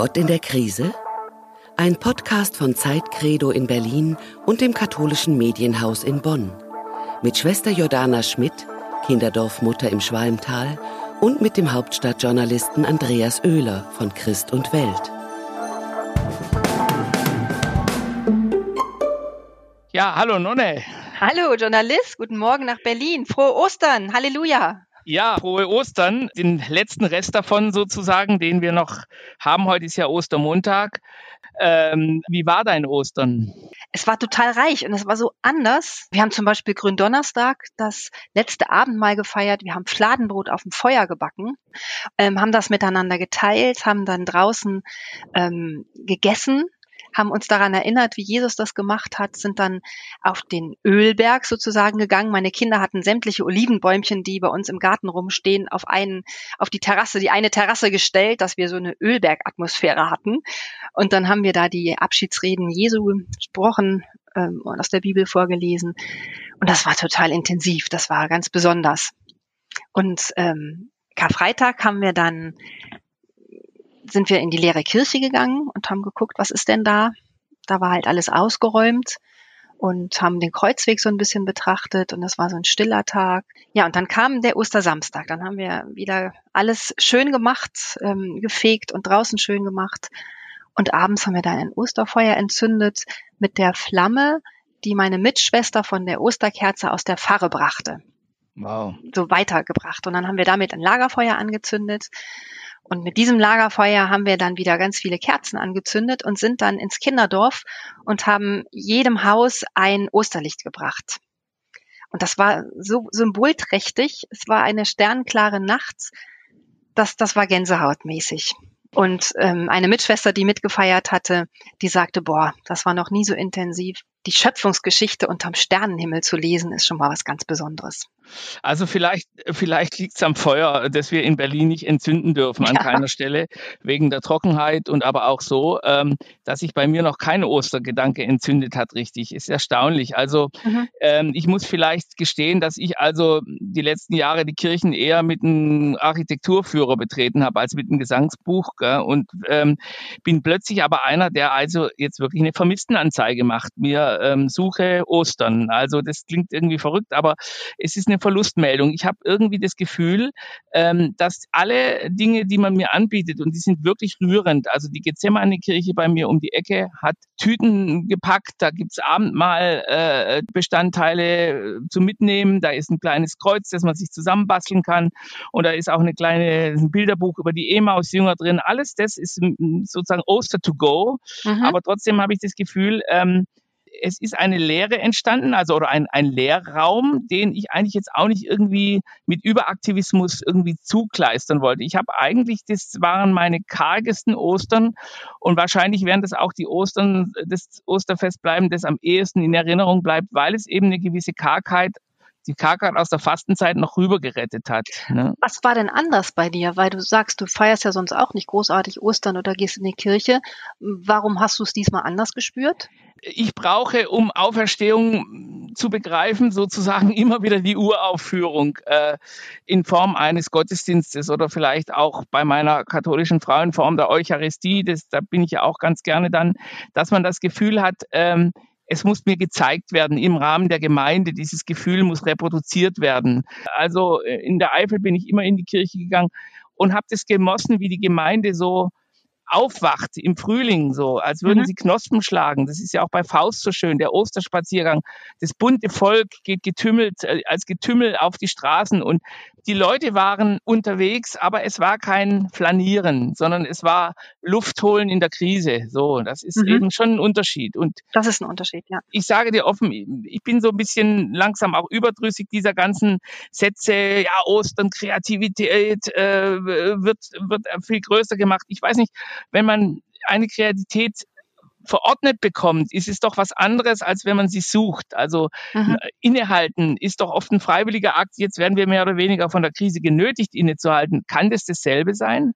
Gott in der Krise? Ein Podcast von Zeitcredo in Berlin und dem katholischen Medienhaus in Bonn. Mit Schwester Jordana Schmidt, Kinderdorfmutter im Schwalmtal und mit dem Hauptstadtjournalisten Andreas Oehler von Christ und Welt. Ja, hallo Nonne. Hallo Journalist, guten Morgen nach Berlin. Frohe Ostern, Halleluja. Ja, frohe Ostern. Den letzten Rest davon sozusagen, den wir noch haben. Heute ist ja Ostermontag. Ähm, wie war dein Ostern? Es war total reich und es war so anders. Wir haben zum Beispiel Gründonnerstag das letzte Abendmahl gefeiert. Wir haben Fladenbrot auf dem Feuer gebacken, ähm, haben das miteinander geteilt, haben dann draußen ähm, gegessen haben uns daran erinnert, wie Jesus das gemacht hat, sind dann auf den Ölberg sozusagen gegangen. Meine Kinder hatten sämtliche Olivenbäumchen, die bei uns im Garten rumstehen, auf einen, auf die Terrasse, die eine Terrasse gestellt, dass wir so eine Ölbergatmosphäre hatten. Und dann haben wir da die Abschiedsreden Jesu gesprochen ähm, und aus der Bibel vorgelesen. Und das war total intensiv. Das war ganz besonders. Und ähm, Karfreitag haben wir dann sind wir in die leere Kirche gegangen und haben geguckt, was ist denn da? Da war halt alles ausgeräumt und haben den Kreuzweg so ein bisschen betrachtet und das war so ein stiller Tag. Ja, und dann kam der Ostersamstag. Dann haben wir wieder alles schön gemacht, ähm, gefegt und draußen schön gemacht. Und abends haben wir dann ein Osterfeuer entzündet mit der Flamme, die meine Mitschwester von der Osterkerze aus der Pfarre brachte. Wow. So weitergebracht. Und dann haben wir damit ein Lagerfeuer angezündet und mit diesem Lagerfeuer haben wir dann wieder ganz viele Kerzen angezündet und sind dann ins Kinderdorf und haben jedem Haus ein Osterlicht gebracht. Und das war so symbolträchtig. Es war eine sternklare Nacht. Das, das war gänsehautmäßig. Und ähm, eine Mitschwester, die mitgefeiert hatte, die sagte, boah, das war noch nie so intensiv die Schöpfungsgeschichte unterm Sternenhimmel zu lesen, ist schon mal was ganz Besonderes. Also vielleicht, vielleicht liegt es am Feuer, das wir in Berlin nicht entzünden dürfen an ja. keiner Stelle, wegen der Trockenheit und aber auch so, ähm, dass sich bei mir noch kein Ostergedanke entzündet hat, richtig. Ist erstaunlich. Also mhm. ähm, ich muss vielleicht gestehen, dass ich also die letzten Jahre die Kirchen eher mit einem Architekturführer betreten habe als mit einem Gesangsbuch. Gell? Und ähm, bin plötzlich aber einer, der also jetzt wirklich eine Vermisstenanzeige macht. Mir ähm, Suche Ostern. Also das klingt irgendwie verrückt, aber es ist eine Verlustmeldung. Ich habe irgendwie das Gefühl, ähm, dass alle Dinge, die man mir anbietet, und die sind wirklich rührend, also die Gethsemane-Kirche bei mir um die Ecke hat Tüten gepackt, da gibt's Abendmahl äh, Bestandteile äh, zu mitnehmen, da ist ein kleines Kreuz, das man sich zusammenbasteln kann und da ist auch eine kleine ein Bilderbuch über die Emaus-Jünger drin. Alles das ist sozusagen Oster to go, mhm. aber trotzdem habe ich das Gefühl, ähm, es ist eine Lehre entstanden, also oder ein, ein Lehrraum, den ich eigentlich jetzt auch nicht irgendwie mit Überaktivismus irgendwie zukleistern wollte. Ich habe eigentlich, das waren meine kargesten Ostern und wahrscheinlich werden das auch die Ostern, das Osterfest bleiben, das am ehesten in Erinnerung bleibt, weil es eben eine gewisse Kargheit die Karkat aus der Fastenzeit noch rüber gerettet hat. Ne? Was war denn anders bei dir? Weil du sagst, du feierst ja sonst auch nicht großartig Ostern oder gehst in die Kirche. Warum hast du es diesmal anders gespürt? ich brauche, um Auferstehung zu begreifen, sozusagen immer wieder die Uraufführung äh, in Form eines Gottesdienstes oder vielleicht auch bei meiner katholischen Frau in Form der Eucharistie. Das, da bin ich ja auch ganz gerne dann, dass man das Gefühl hat, ähm, es muss mir gezeigt werden im Rahmen der Gemeinde. Dieses Gefühl muss reproduziert werden. Also äh, in der Eifel bin ich immer in die Kirche gegangen und habe das gemossen, wie die Gemeinde so aufwacht im Frühling, so als würden mhm. sie Knospen schlagen. Das ist ja auch bei Faust so schön, der Osterspaziergang. Das bunte Volk geht getümmelt, äh, als Getümmel auf die Straßen und die Leute waren unterwegs, aber es war kein Flanieren, sondern es war Luft holen in der Krise. So, das ist mhm. eben schon ein Unterschied. Und das ist ein Unterschied, ja. Ich sage dir offen, ich bin so ein bisschen langsam auch überdrüssig dieser ganzen Sätze, ja, Ostern, Kreativität äh, wird, wird viel größer gemacht. Ich weiß nicht, wenn man eine Kreativität verordnet bekommt, ist es doch was anderes, als wenn man sie sucht. Also mhm. innehalten ist doch oft ein freiwilliger Akt. Jetzt werden wir mehr oder weniger von der Krise genötigt, innezuhalten. Kann das dasselbe sein?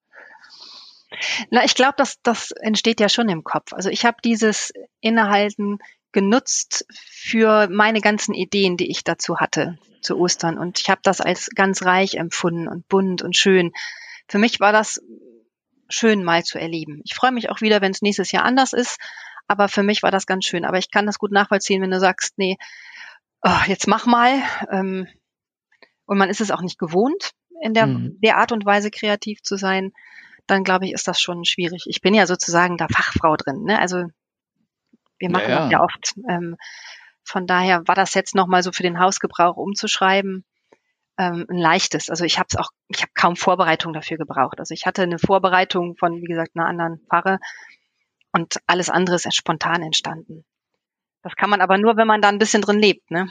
Na, ich glaube, dass das entsteht ja schon im Kopf. Also ich habe dieses Innehalten genutzt für meine ganzen Ideen, die ich dazu hatte zu Ostern. Und ich habe das als ganz reich empfunden und bunt und schön. Für mich war das schön mal zu erleben. Ich freue mich auch wieder, wenn es nächstes Jahr anders ist. Aber für mich war das ganz schön. Aber ich kann das gut nachvollziehen, wenn du sagst, nee, oh, jetzt mach mal. Ähm, und man ist es auch nicht gewohnt, in der, mhm. der Art und Weise kreativ zu sein, dann glaube ich, ist das schon schwierig. Ich bin ja sozusagen da Fachfrau drin. Ne? Also wir machen ja, ja. das ja oft. Ähm, von daher war das jetzt nochmal so für den Hausgebrauch umzuschreiben ähm, ein leichtes. Also ich habe es auch, ich habe kaum Vorbereitung dafür gebraucht. Also ich hatte eine Vorbereitung von, wie gesagt, einer anderen Pfarre und alles andere ist spontan entstanden. Das kann man aber nur, wenn man da ein bisschen drin lebt, ne?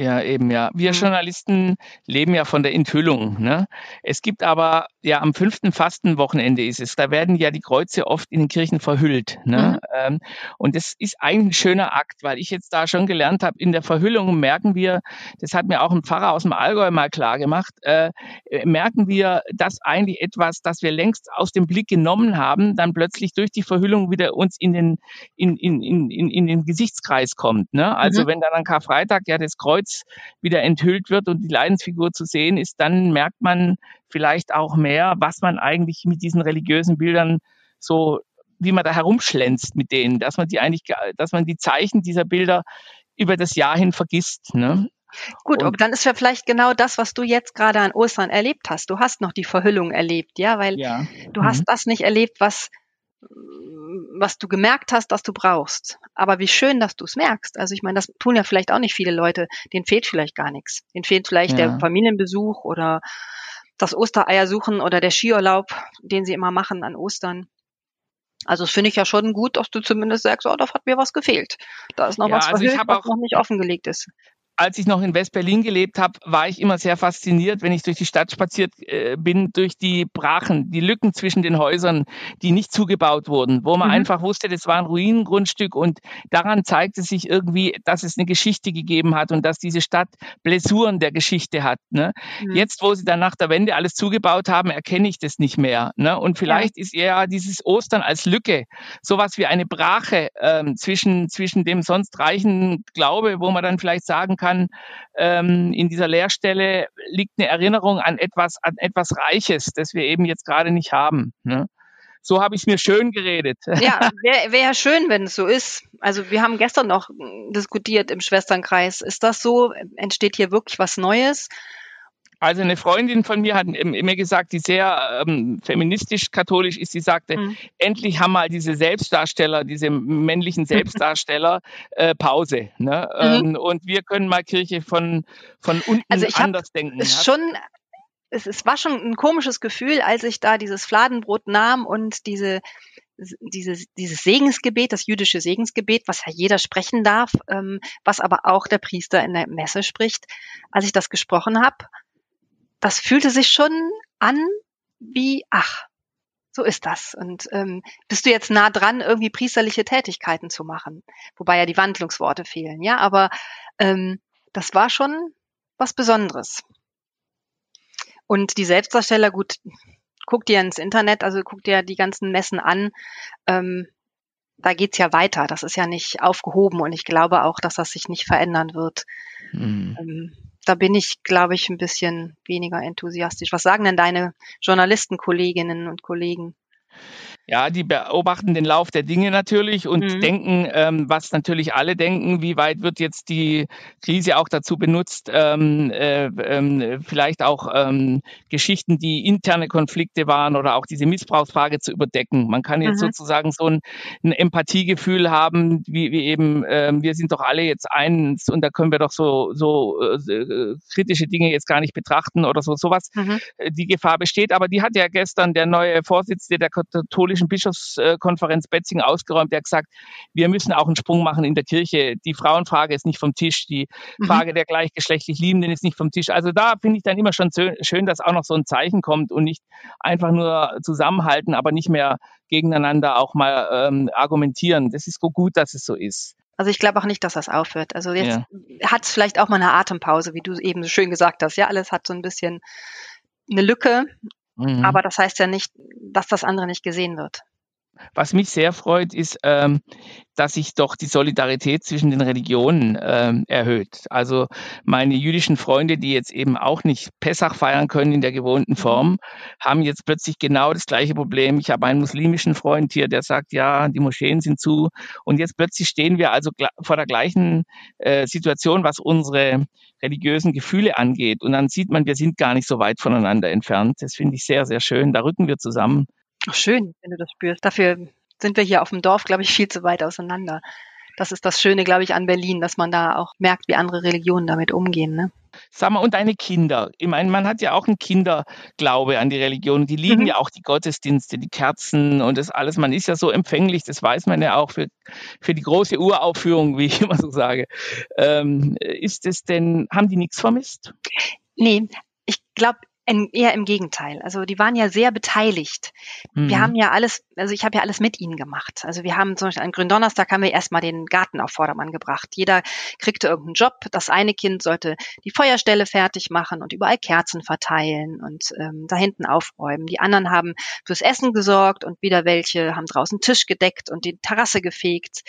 Ja, eben, ja. Wir mhm. Journalisten leben ja von der Enthüllung. Ne? Es gibt aber, ja, am fünften Fastenwochenende ist es, da werden ja die Kreuze oft in den Kirchen verhüllt. Ne? Mhm. Ähm, und das ist eigentlich ein schöner Akt, weil ich jetzt da schon gelernt habe, in der Verhüllung merken wir, das hat mir auch ein Pfarrer aus dem Allgäu mal klar gemacht, äh, merken wir, dass eigentlich etwas, das wir längst aus dem Blick genommen haben, dann plötzlich durch die Verhüllung wieder uns in den, in, in, in, in, in den Gesichtskreis kommt. Ne? Also mhm. wenn dann an Karfreitag ja das Kreuz Kreuz wieder enthüllt wird und die Leidensfigur zu sehen ist, dann merkt man vielleicht auch mehr, was man eigentlich mit diesen religiösen Bildern so, wie man da herumschlänzt mit denen, dass man die eigentlich, dass man die Zeichen dieser Bilder über das Jahr hin vergisst. Ne? Gut, aber dann ist ja vielleicht genau das, was du jetzt gerade an Ostern erlebt hast. Du hast noch die Verhüllung erlebt, ja, weil ja. du mhm. hast das nicht erlebt, was was du gemerkt hast, dass du brauchst. Aber wie schön, dass du es merkst. Also ich meine, das tun ja vielleicht auch nicht viele Leute. Denen fehlt vielleicht gar nichts. Denen fehlt vielleicht ja. der Familienbesuch oder das Ostereier suchen oder der Skiurlaub, den sie immer machen an Ostern. Also das finde ich ja schon gut, dass du zumindest sagst, oh, da hat mir was gefehlt. Da ist noch ja, was also verhüllt, was noch nicht offengelegt ist als ich noch in West-Berlin gelebt habe, war ich immer sehr fasziniert, wenn ich durch die Stadt spaziert äh, bin, durch die Brachen, die Lücken zwischen den Häusern, die nicht zugebaut wurden, wo man mhm. einfach wusste, das war ein Ruinengrundstück und daran zeigte sich irgendwie, dass es eine Geschichte gegeben hat und dass diese Stadt Blessuren der Geschichte hat. Ne? Mhm. Jetzt, wo sie dann nach der Wende alles zugebaut haben, erkenne ich das nicht mehr. Ne? Und vielleicht ja. ist eher dieses Ostern als Lücke sowas wie eine Brache ähm, zwischen, zwischen dem sonst reichen Glaube, wo man dann vielleicht sagen kann, kann, ähm, in dieser Lehrstelle liegt eine Erinnerung an etwas, an etwas Reiches, das wir eben jetzt gerade nicht haben. Ne? So habe ich mir schön geredet. Ja, wäre wär schön, wenn es so ist. Also wir haben gestern noch diskutiert im Schwesternkreis. Ist das so? Entsteht hier wirklich was Neues? Also eine Freundin von mir hat mir gesagt, die sehr ähm, feministisch-katholisch ist, die sagte, mhm. endlich haben mal diese Selbstdarsteller, diese männlichen Selbstdarsteller äh, Pause. Ne? Mhm. Ähm, und wir können mal Kirche von, von unten also ich anders denken. Ist schon es, es war schon ein komisches Gefühl, als ich da dieses Fladenbrot nahm und diese dieses, dieses Segensgebet, das jüdische Segensgebet, was ja jeder sprechen darf, ähm, was aber auch der Priester in der Messe spricht, als ich das gesprochen habe, das fühlte sich schon an wie, ach, so ist das. Und ähm, bist du jetzt nah dran, irgendwie priesterliche Tätigkeiten zu machen? Wobei ja die Wandlungsworte fehlen, ja, aber ähm, das war schon was Besonderes. Und die Selbstdarsteller, gut, guck dir ins Internet, also guck dir die ganzen Messen an. Ähm, da geht's ja weiter. Das ist ja nicht aufgehoben und ich glaube auch, dass das sich nicht verändern wird. Mhm. Ähm, da bin ich, glaube ich, ein bisschen weniger enthusiastisch. Was sagen denn deine Journalistenkolleginnen und Kollegen? Ja, die beobachten den Lauf der Dinge natürlich und mhm. denken, ähm, was natürlich alle denken, wie weit wird jetzt die Krise auch dazu benutzt, ähm, äh, äh, vielleicht auch ähm, Geschichten, die interne Konflikte waren oder auch diese Missbrauchsfrage zu überdecken. Man kann jetzt mhm. sozusagen so ein, ein, Empathiegefühl haben, wie, wie eben, äh, wir sind doch alle jetzt eins und da können wir doch so, so äh, kritische Dinge jetzt gar nicht betrachten oder so, sowas. Mhm. Äh, die Gefahr besteht, aber die hat ja gestern der neue Vorsitzende der katholischen katholischen Bischofskonferenz Betzing ausgeräumt. Der hat gesagt, wir müssen auch einen Sprung machen in der Kirche. Die Frauenfrage ist nicht vom Tisch. Die mhm. Frage der gleichgeschlechtlich Liebenden ist nicht vom Tisch. Also da finde ich dann immer schon schön, dass auch noch so ein Zeichen kommt und nicht einfach nur zusammenhalten, aber nicht mehr gegeneinander auch mal ähm, argumentieren. Das ist gut, dass es so ist. Also ich glaube auch nicht, dass das aufhört. Also jetzt ja. hat es vielleicht auch mal eine Atempause, wie du eben so schön gesagt hast. Ja, alles hat so ein bisschen eine Lücke. Mhm. Aber das heißt ja nicht, dass das andere nicht gesehen wird. Was mich sehr freut, ist, ähm, dass sich doch die Solidarität zwischen den Religionen ähm, erhöht. Also meine jüdischen Freunde, die jetzt eben auch nicht Pessach feiern können in der gewohnten mhm. Form, haben jetzt plötzlich genau das gleiche Problem. Ich habe einen muslimischen Freund hier, der sagt, ja, die Moscheen sind zu. Und jetzt plötzlich stehen wir also vor der gleichen äh, Situation, was unsere religiösen Gefühle angeht. Und dann sieht man, wir sind gar nicht so weit voneinander entfernt. Das finde ich sehr, sehr schön. Da rücken wir zusammen. Ach, schön, wenn du das spürst. Dafür sind wir hier auf dem Dorf, glaube ich, viel zu weit auseinander. Das ist das Schöne, glaube ich, an Berlin, dass man da auch merkt, wie andere Religionen damit umgehen. Ne? Sag mal, und deine Kinder? Ich meine, man hat ja auch einen Kinderglaube an die Religion. Die lieben mhm. ja auch die Gottesdienste, die Kerzen und das alles. Man ist ja so empfänglich, das weiß man ja auch für, für die große Uraufführung, wie ich immer so sage. Ähm, ist es denn, haben die nichts vermisst? Nee, ich glaube, eher im Gegenteil. Also die waren ja sehr beteiligt. Mhm. Wir haben ja alles, also ich habe ja alles mit ihnen gemacht. Also wir haben zum Beispiel an Gründonnerstag haben wir erstmal den Garten auf Vordermann gebracht. Jeder kriegte irgendeinen Job. Das eine Kind sollte die Feuerstelle fertig machen und überall Kerzen verteilen und ähm, da hinten aufräumen. Die anderen haben fürs Essen gesorgt und wieder welche haben draußen Tisch gedeckt und die Terrasse gefegt.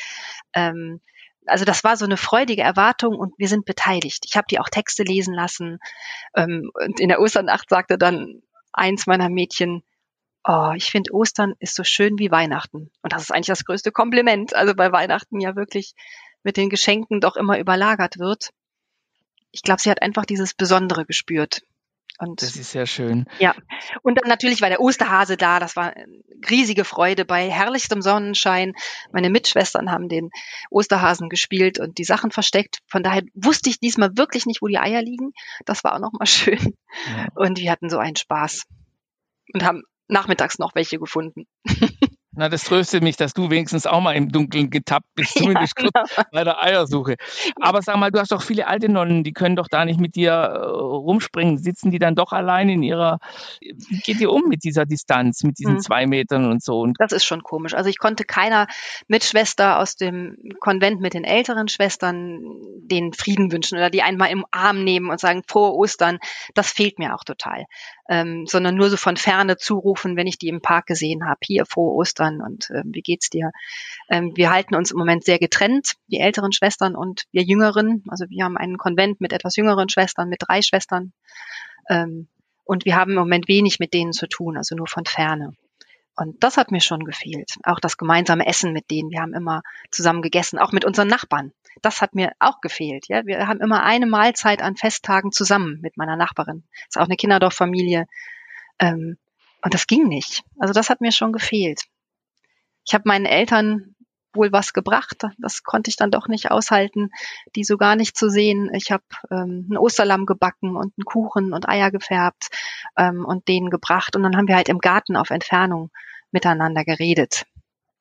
Ähm, also das war so eine freudige Erwartung und wir sind beteiligt. Ich habe die auch Texte lesen lassen. Ähm, und in der Osternacht sagte dann eins meiner Mädchen, oh, ich finde Ostern ist so schön wie Weihnachten. Und das ist eigentlich das größte Kompliment. Also bei Weihnachten ja wirklich mit den Geschenken doch immer überlagert wird. Ich glaube, sie hat einfach dieses Besondere gespürt. Und das ist sehr schön. Ja. Und dann natürlich war der Osterhase da. Das war riesige Freude bei herrlichstem Sonnenschein. Meine Mitschwestern haben den Osterhasen gespielt und die Sachen versteckt. Von daher wusste ich diesmal wirklich nicht, wo die Eier liegen. Das war auch nochmal schön. Ja. Und wir hatten so einen Spaß und haben nachmittags noch welche gefunden. Na, das tröstet mich, dass du wenigstens auch mal im Dunkeln getappt bist, zumindest ja, genau. kurz bei der Eiersuche. Aber sag mal, du hast doch viele alte Nonnen, die können doch da nicht mit dir äh, rumspringen. Sitzen die dann doch allein in ihrer. Wie geht ihr um mit dieser Distanz, mit diesen hm. zwei Metern und so? Und das ist schon komisch. Also ich konnte keiner Mitschwester aus dem Konvent mit den älteren Schwestern den Frieden wünschen oder die einmal im Arm nehmen und sagen, frohe Ostern. Das fehlt mir auch total ähm, sondern nur so von ferne zurufen, wenn ich die im Park gesehen habe. Hier, frohe Ostern und äh, wie geht's dir? Ähm, wir halten uns im Moment sehr getrennt, die älteren Schwestern und wir Jüngeren. Also wir haben einen Konvent mit etwas jüngeren Schwestern, mit drei Schwestern. Ähm, und wir haben im Moment wenig mit denen zu tun, also nur von ferne. Und das hat mir schon gefehlt. Auch das gemeinsame Essen mit denen. Wir haben immer zusammen gegessen, auch mit unseren Nachbarn. Das hat mir auch gefehlt. Ja, wir haben immer eine Mahlzeit an Festtagen zusammen mit meiner Nachbarin. ist auch eine Kinderdorffamilie. Ähm, und das ging nicht. Also das hat mir schon gefehlt. Ich habe meinen Eltern wohl was gebracht. Das konnte ich dann doch nicht aushalten, die so gar nicht zu sehen. Ich habe ähm, ein Osterlamm gebacken und einen Kuchen und Eier gefärbt ähm, und denen gebracht. Und dann haben wir halt im Garten auf Entfernung miteinander geredet.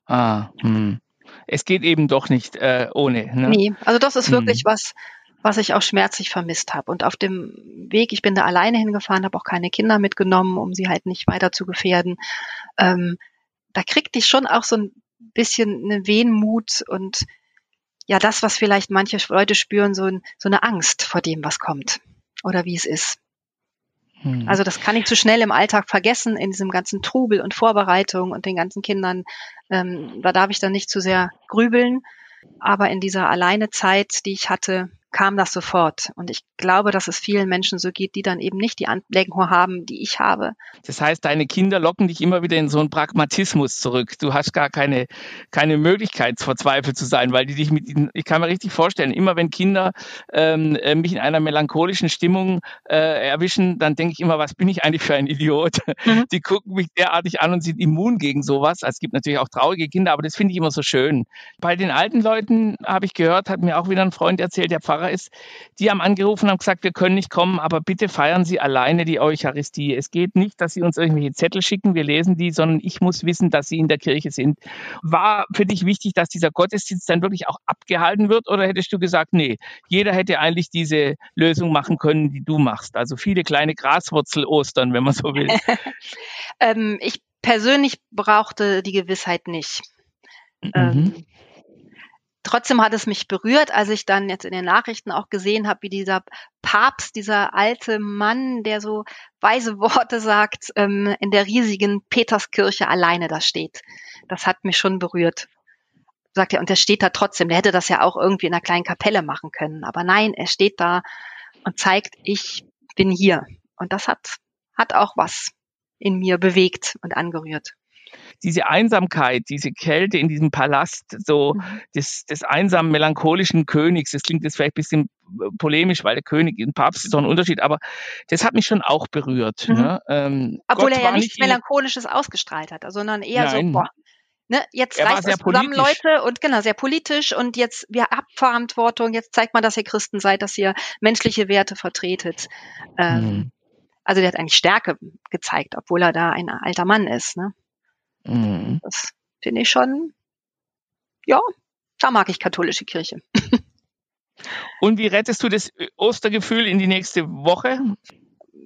Ah, hm. Es geht eben doch nicht äh, ohne. Ne? Nee, also das ist wirklich hm. was, was ich auch schmerzlich vermisst habe. Und auf dem Weg, ich bin da alleine hingefahren, habe auch keine Kinder mitgenommen, um sie halt nicht weiter zu gefährden. Ähm, da kriegte ich schon auch so ein bisschen eine Wehmut und ja, das, was vielleicht manche Leute spüren, so, ein, so eine Angst vor dem, was kommt oder wie es ist. Hm. Also das kann ich zu schnell im Alltag vergessen, in diesem ganzen Trubel und Vorbereitung und den ganzen Kindern. Ähm, da darf ich dann nicht zu sehr grübeln. Aber in dieser Alleinezeit, die ich hatte, kam das sofort. Und ich glaube, dass es vielen Menschen so geht, die dann eben nicht die Anlenkung haben, die ich habe. Das heißt, deine Kinder locken dich immer wieder in so einen Pragmatismus zurück. Du hast gar keine, keine Möglichkeit, verzweifelt zu sein, weil die dich mit, ich kann mir richtig vorstellen, immer wenn Kinder ähm, äh, mich in einer melancholischen Stimmung äh, erwischen, dann denke ich immer, was bin ich eigentlich für ein Idiot? Mhm. Die gucken mich derartig an und sind immun gegen sowas. Also es gibt natürlich auch traurige Kinder, aber das finde ich immer so schön. Bei den alten Leuten habe ich gehört, hat mir auch wieder ein Freund erzählt, der Pfarrer Pfarrer ist, die haben angerufen und haben gesagt, wir können nicht kommen, aber bitte feiern Sie alleine die Eucharistie. Es geht nicht, dass Sie uns irgendwelche Zettel schicken, wir lesen die, sondern ich muss wissen, dass Sie in der Kirche sind. War für dich wichtig, dass dieser Gottesdienst dann wirklich auch abgehalten wird oder hättest du gesagt, nee, jeder hätte eigentlich diese Lösung machen können, die du machst? Also viele kleine Graswurzel-Ostern, wenn man so will. ähm, ich persönlich brauchte die Gewissheit nicht. Mhm. Ähm, trotzdem hat es mich berührt, als ich dann jetzt in den Nachrichten auch gesehen habe, wie dieser Papst, dieser alte Mann, der so weise Worte sagt, ähm, in der riesigen Peterskirche alleine da steht. Das hat mich schon berührt. Sagt er, und der steht da trotzdem. Der hätte das ja auch irgendwie in einer kleinen Kapelle machen können. Aber nein, er steht da und zeigt, ich bin hier. Und das hat, hat auch was in mir bewegt und angerührt diese Einsamkeit, diese Kälte in diesem Palast, so mhm. des, des einsamen, melancholischen Königs, das klingt jetzt vielleicht ein bisschen äh, polemisch, weil der König und Papst ist doch ein Unterschied, aber das hat mich schon auch berührt. Mhm. Ne? Ähm, Obwohl Gott er ja nichts nicht Melancholisches ausgestrahlt hat, sondern eher Nein. so, boah, ne, jetzt er reißt es zusammen, Leute, und genau, sehr politisch und jetzt, wir habt Verantwortung, jetzt zeigt man, dass ihr Christen seid, dass ihr menschliche Werte vertretet. Ähm, mhm. Also der hat eigentlich Stärke gezeigt, obwohl er da ein alter Mann ist. Ne? Mhm. Das finde ich schon, ja, da mag ich katholische Kirche. Und wie rettest du das Ostergefühl in die nächste Woche?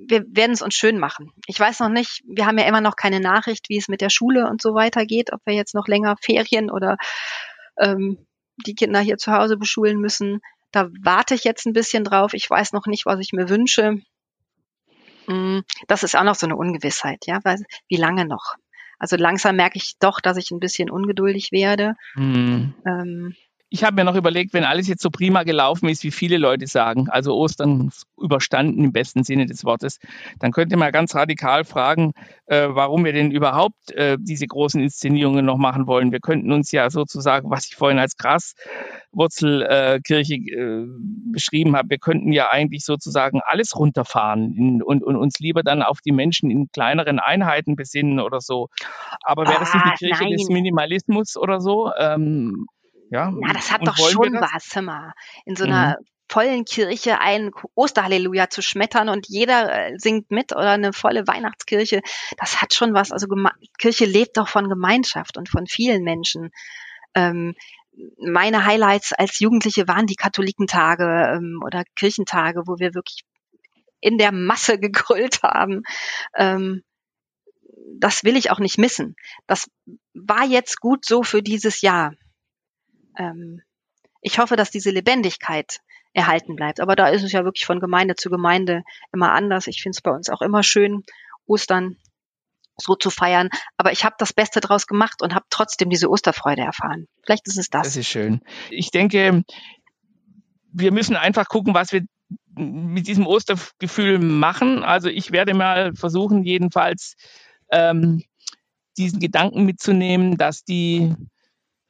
Wir werden es uns schön machen. Ich weiß noch nicht, wir haben ja immer noch keine Nachricht, wie es mit der Schule und so weiter geht, ob wir jetzt noch länger Ferien oder ähm, die Kinder hier zu Hause beschulen müssen. Da warte ich jetzt ein bisschen drauf. Ich weiß noch nicht, was ich mir wünsche. Mm, das ist auch noch so eine Ungewissheit, ja, weil wie lange noch? Also langsam merke ich doch, dass ich ein bisschen ungeduldig werde. Mhm. Ähm, ich habe mir noch überlegt, wenn alles jetzt so prima gelaufen ist, wie viele Leute sagen, also Ostern überstanden im besten Sinne des Wortes, dann könnte man ganz radikal fragen, äh, warum wir denn überhaupt äh, diese großen Inszenierungen noch machen wollen. Wir könnten uns ja sozusagen, was ich vorhin als Graswurzelkirche äh, beschrieben habe, wir könnten ja eigentlich sozusagen alles runterfahren in, und, und, uns lieber dann auf die Menschen in kleineren Einheiten besinnen oder so. Aber wäre das nicht die ah, Kirche nein. des Minimalismus oder so? Ähm, ja, Na, das hat doch schon was, mal. In so einer mhm. vollen Kirche ein Osterhalleluja zu schmettern und jeder äh, singt mit oder eine volle Weihnachtskirche, das hat schon was. Also Geme Kirche lebt doch von Gemeinschaft und von vielen Menschen. Ähm, meine Highlights als Jugendliche waren die Katholikentage ähm, oder Kirchentage, wo wir wirklich in der Masse gegrüllt haben. Ähm, das will ich auch nicht missen. Das war jetzt gut so für dieses Jahr ähm, ich hoffe, dass diese Lebendigkeit erhalten bleibt. Aber da ist es ja wirklich von Gemeinde zu Gemeinde immer anders. Ich finde es bei uns auch immer schön, Ostern so zu feiern. Aber ich habe das Beste draus gemacht und habe trotzdem diese Osterfreude erfahren. Vielleicht ist es das. Das ist schön. Ich denke, wir müssen einfach gucken, was wir mit diesem Ostergefühl machen. Also ich werde mal versuchen, jedenfalls ähm, diesen Gedanken mitzunehmen, dass die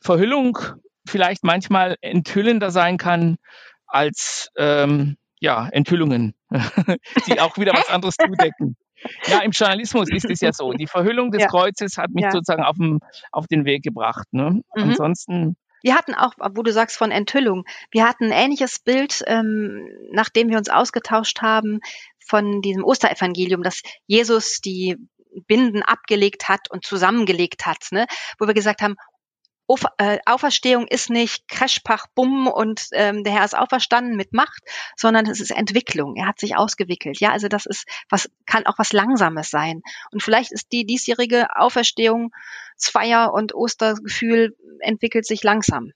Verhüllung vielleicht manchmal enthüllender sein kann als ähm, ja, Enthüllungen, die auch wieder was anderes zudecken. Ja, im Journalismus ist es ja so. Die Verhüllung des ja. Kreuzes hat mich ja. sozusagen auf, dem, auf den Weg gebracht. Ne? Mhm. Ansonsten. Wir hatten auch, wo du sagst von Enthüllung, wir hatten ein ähnliches Bild, ähm, nachdem wir uns ausgetauscht haben von diesem Osterevangelium, dass Jesus die Binden abgelegt hat und zusammengelegt hat, ne? wo wir gesagt haben, äh, Auferstehung ist nicht Crashpach, Bumm und ähm, der Herr ist auferstanden mit Macht, sondern es ist Entwicklung. Er hat sich ausgewickelt. Ja, also das ist was kann auch was Langsames sein. Und vielleicht ist die diesjährige Auferstehungsfeier und Ostergefühl entwickelt sich langsam.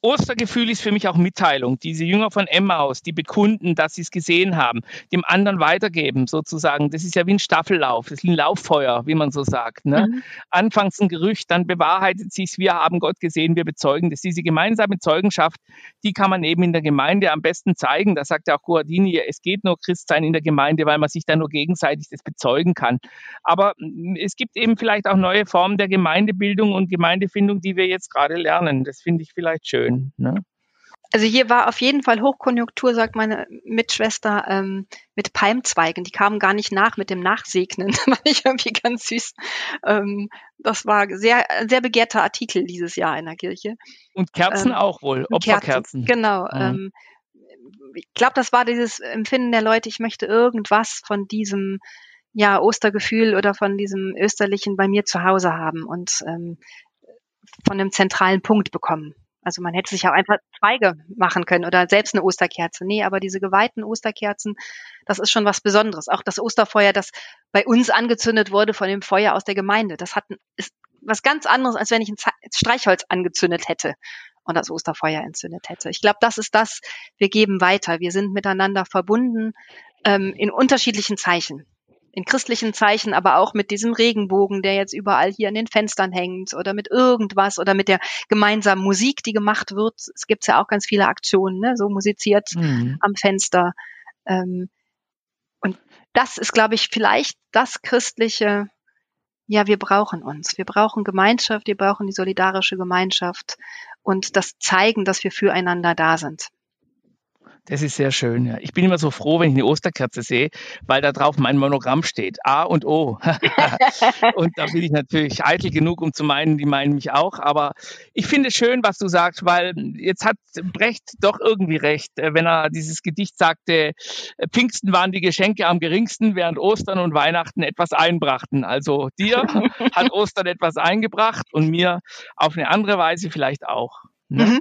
Ostergefühl ist für mich auch Mitteilung. Diese Jünger von Emmaus, die bekunden, dass sie es gesehen haben, dem anderen weitergeben, sozusagen. Das ist ja wie ein Staffellauf, das ist ein Lauffeuer, wie man so sagt. Ne? Mhm. Anfangs ein Gerücht, dann bewahrheitet sich wir haben Gott gesehen, wir bezeugen das. Diese gemeinsame Zeugenschaft, die kann man eben in der Gemeinde am besten zeigen. Da sagt ja auch Guardini, es geht nur Christsein in der Gemeinde, weil man sich dann nur gegenseitig das bezeugen kann. Aber mm, es gibt eben vielleicht auch neue Formen der Gemeindebildung und Gemeindefindung, die wir jetzt gerade lernen. Das finde ich vielleicht schön. Ne? Also hier war auf jeden Fall Hochkonjunktur, sagt meine Mitschwester, ähm, mit Palmzweigen. Die kamen gar nicht nach mit dem Nachsegnen. Das fand ich irgendwie ganz süß. Ähm, das war sehr, sehr begehrter Artikel dieses Jahr in der Kirche. Und Kerzen ähm, auch wohl, Opferkerzen. Kerzen, genau. Mhm. Ähm, ich glaube, das war dieses Empfinden der Leute, ich möchte irgendwas von diesem ja, Ostergefühl oder von diesem Österlichen bei mir zu Hause haben und ähm, von einem zentralen Punkt bekommen. Also man hätte sich auch einfach Zweige machen können oder selbst eine Osterkerze. Nee, aber diese geweihten Osterkerzen, das ist schon was Besonderes. Auch das Osterfeuer, das bei uns angezündet wurde von dem Feuer aus der Gemeinde, das hat ist was ganz anderes, als wenn ich ein Streichholz angezündet hätte. und das Osterfeuer entzündet hätte. Ich glaube, das ist das, wir geben weiter. Wir sind miteinander verbunden ähm, in unterschiedlichen Zeichen in christlichen Zeichen, aber auch mit diesem Regenbogen, der jetzt überall hier an den Fenstern hängt oder mit irgendwas oder mit der gemeinsamen Musik, die gemacht wird. Es gibt ja auch ganz viele Aktionen, ne? so musiziert mhm. am Fenster. Ähm, und das ist, glaube ich, vielleicht das christliche, ja, wir brauchen uns. Wir brauchen Gemeinschaft, wir brauchen die solidarische Gemeinschaft und das Zeigen, dass wir füreinander da sind. Das ist sehr schön. Ja. Ich bin immer so froh, wenn ich eine Osterkerze sehe, weil da drauf mein Monogramm steht. A und O. und da bin ich natürlich eitel genug, um zu meinen, die meinen mich auch. Aber ich finde es schön, was du sagst, weil jetzt hat Brecht doch irgendwie recht, äh, wenn er dieses Gedicht sagte, äh, Pfingsten waren die Geschenke am geringsten, während Ostern und Weihnachten etwas einbrachten. Also dir hat Ostern etwas eingebracht und mir auf eine andere Weise vielleicht auch. Ne? Mhm.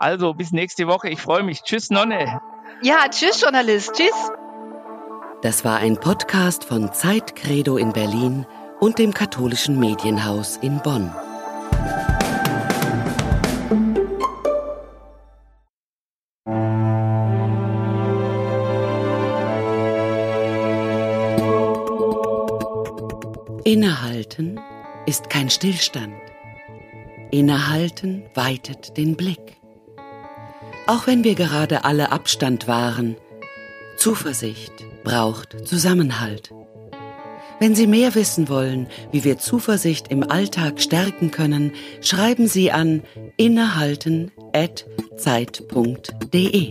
Also bis nächste Woche. Ich freue mich. Tschüss, Nonne. Ja, tschüss, Journalist. Tschüss. Das war ein Podcast von Zeit Credo in Berlin und dem katholischen Medienhaus in Bonn. Innehalten ist kein Stillstand. Innehalten weitet den Blick auch wenn wir gerade alle Abstand wahren. Zuversicht braucht Zusammenhalt. Wenn Sie mehr wissen wollen, wie wir Zuversicht im Alltag stärken können, schreiben Sie an innehalten.zeit.de.